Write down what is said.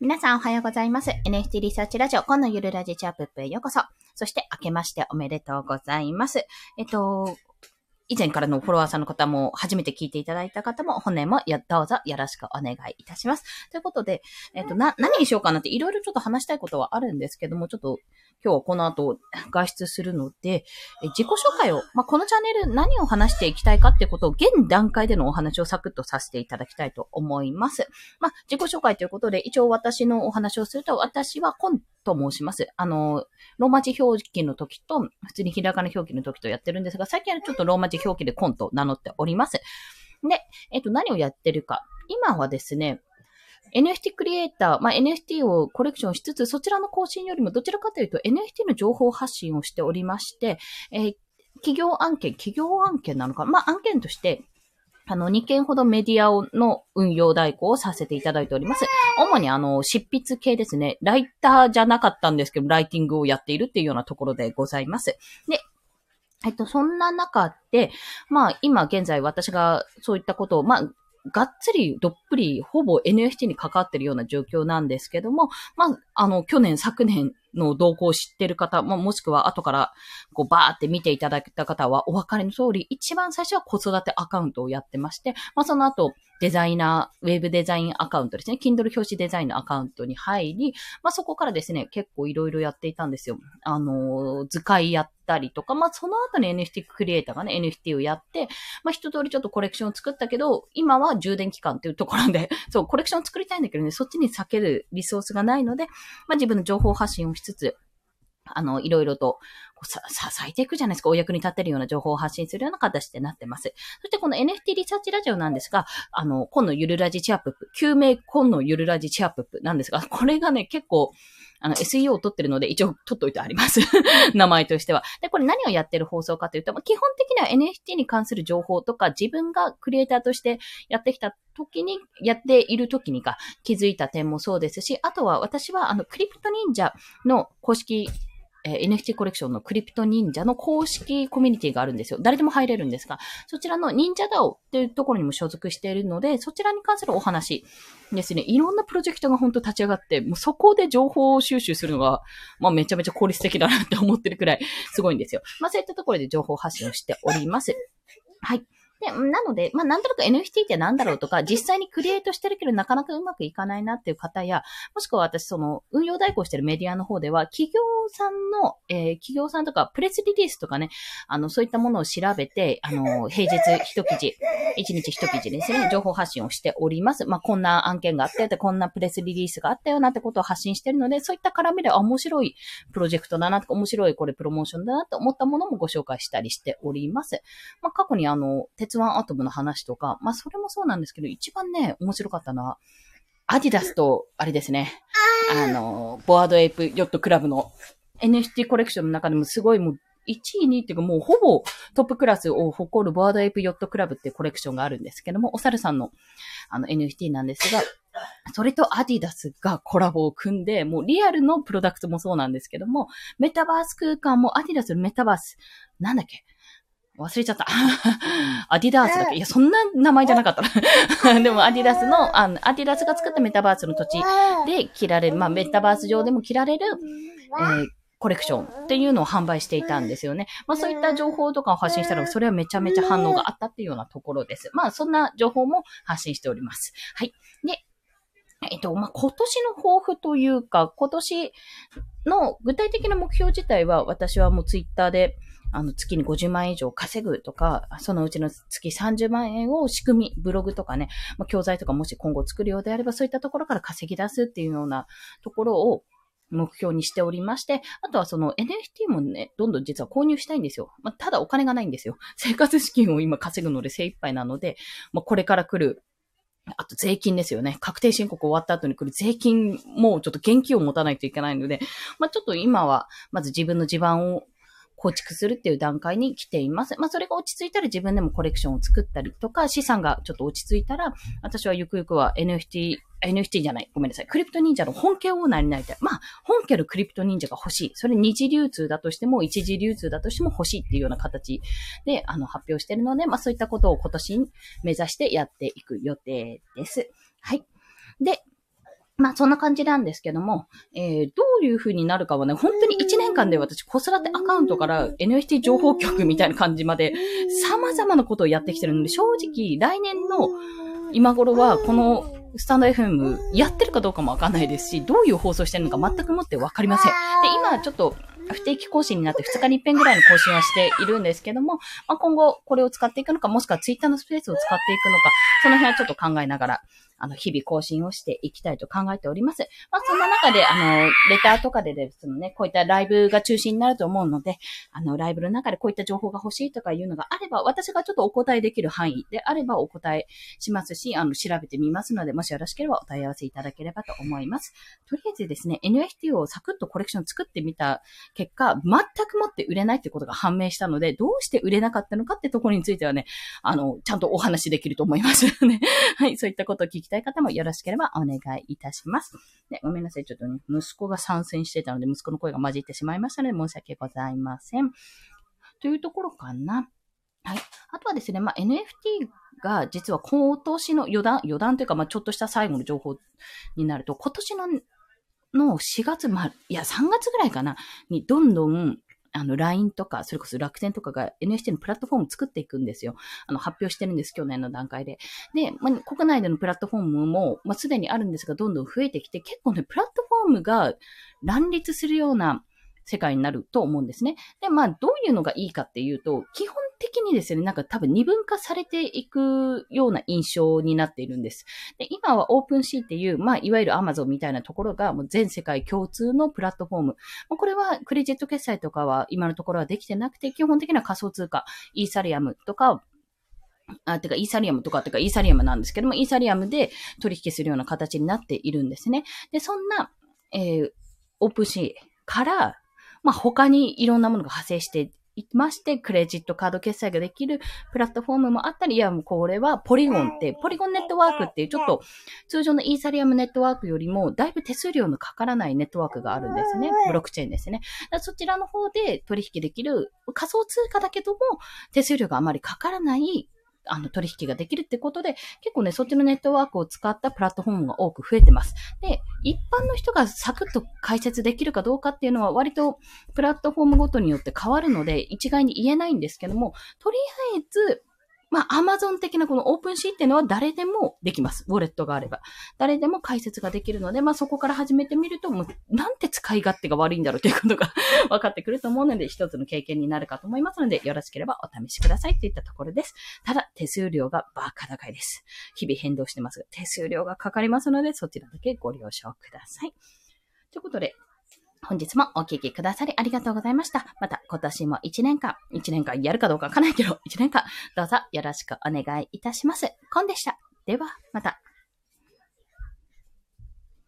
皆さんおはようございます。NFT リサーチラジオ、今度ゆるラジチャップップへようこそ。そして、明けましておめでとうございます。えっと、以前からのフォロワーさんの方も、初めて聞いていただいた方も、本年もやどうぞよろしくお願いいたします。ということで、えっと、な、何にしようかなっていろいろちょっと話したいことはあるんですけども、ちょっと今日はこの後外出するので、え自己紹介を、まあ、このチャンネル何を話していきたいかってことを現段階でのお話をサクッとさせていただきたいと思います。まあ、自己紹介ということで、一応私のお話をすると、私はコンと申します。あの、ローマ字表記の時と、普通にひらがな表記の時とやってるんですが、最近はちょっとローマ字表記でコンと名乗っております。で、えっと、何をやってるか。今はですね、NFT クリエイター、まあ、NFT をコレクションしつつ、そちらの更新よりもどちらかというと NFT の情報発信をしておりまして、えー、企業案件、企業案件なのか、まあ、案件として、あの、2件ほどメディアの運用代行をさせていただいております。主にあの、執筆系ですね。ライターじゃなかったんですけど、ライティングをやっているっていうようなところでございます。で、えっと、そんな中で、まあ、今現在私がそういったことを、まあ、がっつり、どっぷり、ほぼ NFT に関わってるような状況なんですけども、まあ、あの、去年、昨年の動向を知ってる方、まあ、もしくは後から、こう、バーって見ていただいた方はお分かりの通り、一番最初は子育てアカウントをやってまして、まあ、その後、デザイナー、ウェブデザインアカウントですね。Kindle 表紙デザインのアカウントに入り、まあ、そこからですね、結構いろいろやっていたんですよ。あの、図解やったりとか、まあ、その後に NFT クリエイターがね、NFT をやって、まあ、一通りちょっとコレクションを作ったけど、今は充電期間っていうところで、そう、コレクションを作りたいんだけどね、そっちに避けるリソースがないので、まあ、自分の情報発信をしつつ、あの、いろいろと、さ、支えていくじゃないですか。お役に立てるような情報を発信するような形でなってます。そしてこの NFT リサーチラジオなんですが、あの、今のゆるラジチアップ、救命今のゆるラジチアップなんですが、これがね、結構、あの、SEO を取ってるので、一応取っといてあります。名前としては。で、これ何をやってる放送かというと、基本的には NFT に関する情報とか、自分がクリエイターとしてやってきた時に、やっている時にか気づいた点もそうですし、あとは私はあの、クリプト忍者の公式えー、NFT コレクションのクリプト忍者の公式コミュニティがあるんですよ。誰でも入れるんですが、そちらの忍者 DAO っていうところにも所属しているので、そちらに関するお話ですね。いろんなプロジェクトが本当立ち上がって、もうそこで情報を収集するのが、まあめちゃめちゃ効率的だなって思ってるくらいすごいんですよ。まあそういったところで情報発信をしております。はい。で、なので、まあ、なんとなく NFT ってなんだろうとか、実際にクリエイトしてるけどなかなかうまくいかないなっていう方や、もしくは私、その、運用代行してるメディアの方では、企業さんの、えー、企業さんとか、プレスリリースとかね、あの、そういったものを調べて、あの、平日一記事、一日一記事ですね、情報発信をしております。まあ、こんな案件があったよって、こんなプレスリリースがあったよなんてことを発信してるので、そういった絡みで、あ、面白いプロジェクトだなとか、面白いこれプロモーションだなと思ったものもご紹介したりしております。まあ、過去にあの、鉄腕アトムの話話とか、まあそれもそうなんですけど、一番ね、面白かったのは、アディダスと、あれですね、あの、 Bored Ape Yacht Club の NFT コレクションの中でもすごいもう、1位、2位っていうかもうほぼトップクラスを誇る Bored Ape Yacht Club っていうコレクションがあるんですけども、お猿さんのあの NFT なんですが、それとアディダスがコラボを組んで、もうリアルのプロダクトもそうなんですけども、メタバース空間もアディダスのメタバース、なんだっけ忘れちゃった。アディダースだっけ？いや、そんな名前じゃなかったな。でも、アディダスの、あの、アディダスが作ったメタバースの土地で着られる、まあ、メタバース上でも着られる、えー、コレクションっていうのを販売していたんですよね。まあそういった情報とかを発信したら、それはめちゃめちゃ反応があったっていうようなところです。まあそんな情報も発信しております。はい。で、えっと、まあ、今年の抱負というか、今年の具体的な目標自体は、私はもうツイッターで、あの、月に50万円以上稼ぐとか、そのうちの月30万円を仕組み、ブログとかね、まあ、教材とかもし今後作るようであれば、そういったところから稼ぎ出すっていうようなところを目標にしておりまして、あとはその NFT もね、どんどん実は購入したいんですよ。まあ、ただお金がないんですよ。生活資金を今稼ぐので精一杯なので、まあ、これから来るあと税金ですよね。確定申告終わった後に来る税金もちょっと現金を持たないといけないので、まあちょっと今は、まず自分の地盤を構築するっていう段階に来ています。まあ、それが落ち着いたら自分でもコレクションを作ったりとか、資産がちょっと落ち着いたら、私はゆくゆくは NFT、NFT じゃない。ごめんなさい。クリプト忍者の本家オーナーになりたい。まあ、本家のクリプト忍者が欲しい。それ二次流通だとしても、一次流通だとしても欲しいっていうような形で、あの、発表してるので、まあ、そういったことを今年目指してやっていく予定です。はい。で、まあそんな感じなんですけども、えー、どういう風になるかはね、本当に1年間で私子育てアカウントから NFT 情報局みたいな感じまで様々なことをやってきてるので、正直来年の今頃はこのスタンド FM やってるかどうかもわかんないですし、どういう放送してるのか全くもってわかりません。で、今ちょっと不定期更新になって2日に1遍ぐらいの更新はしているんですけども、まあ、今後これを使っていくのか、もしくは Twitter のスペースを使っていくのか、その辺はちょっと考えながらあの、日々更新をしていきたいと考えております。まあ、そんな中で、あの、レターとかでですね、こういったライブが中心になると思うので、あの、ライブの中でこういった情報が欲しいとかいうのがあれば、私がちょっとお答えできる範囲であればお答えしますし、あの、調べてみますので、もしよろしければお問い合わせいただければと思います。とりあえずですね、NFT をサクッとコレクション作ってみた結果、全くもって売れないってことが判明したので、どうして売れなかったのかってところについてはね、あの、ちゃんとお話できると思いますね。はい、そういったことを聞きたい方もよろしければお願いいたします。で、ごめんなさい。ちょっとね、息子が参戦してたので、息子の声が混じってしまいましたので、申し訳ございません。というところかな。はい。あとはですね、まあ、NFT が実は今年の余談、余談というか、まあ、ちょっとした最後の情報になると、今年のの4月、ま、いや、3月ぐらいかな、にどんどんあの、LINE とか、それこそ楽天とかが NHT のプラットフォーム作っていくんですよ。あの、発表してるんです、去年の段階で。で、まあ、国内でのプラットフォームも、まあ、すでにあるんですが、どんどん増えてきて、結構ね、プラットフォームが乱立するような世界になると思うんですね。で、まあ、どういうのがいいかっていうと、基本的にですね、なんか多分二分化されていくような印象になっているんです。で、今は OpenSea っていう、まあ、いわゆる Amazon みたいなところがもう全世界共通のプラットフォーム。これはクレジット決済とかは今のところはできてなくて、基本的な仮想通貨、イーサリアムとか、あ、てか、イーサリアムとか、てか、イーサリアムなんですけども、イーサリアムで取引するような形になっているんですね。で、そんな、えー、 OpenSea から、まあ、他にいろんなものが派生していまして、クレジットカード決済ができるプラットフォームもあったり、いや、もうこれはポリゴンって、ポリゴンネットワークっていうちょっと通常のイーサリアムネットワークよりも、だいぶ手数料のかからないネットワークがあるんですね。ブロックチェーンですね。そちらの方で取引できる仮想通貨だけども、手数料があまりかからないあの、取引ができるってことで、結構ね、そっちのネットワークを使ったプラットフォームが多く増えてます。で、一般の人がサクッと解説できるかどうかっていうのは割とプラットフォームごとによって変わるので、一概に言えないんですけども、とりあえず、まあ、アマゾン的なこのオープンシーっていうのは誰でもできます。ウォレットがあれば。誰でも解説ができるので、まあ、そこから始めてみると、もう、なんて使い勝手が悪いんだろうということが 分かってくると思うので、一つの経験になるかと思いますので、よろしければお試しくださいといったところです。ただ、手数料がバカ高いです。日々変動してますが、手数料がかかりますので、そちらだけご了承ください。ということで、本日もお聴きくださりありがとうございました。また今年も1年間、1年間やるかどうかわかんないけど、1年間どうぞよろしくお願いいたします。コンでした。では、また。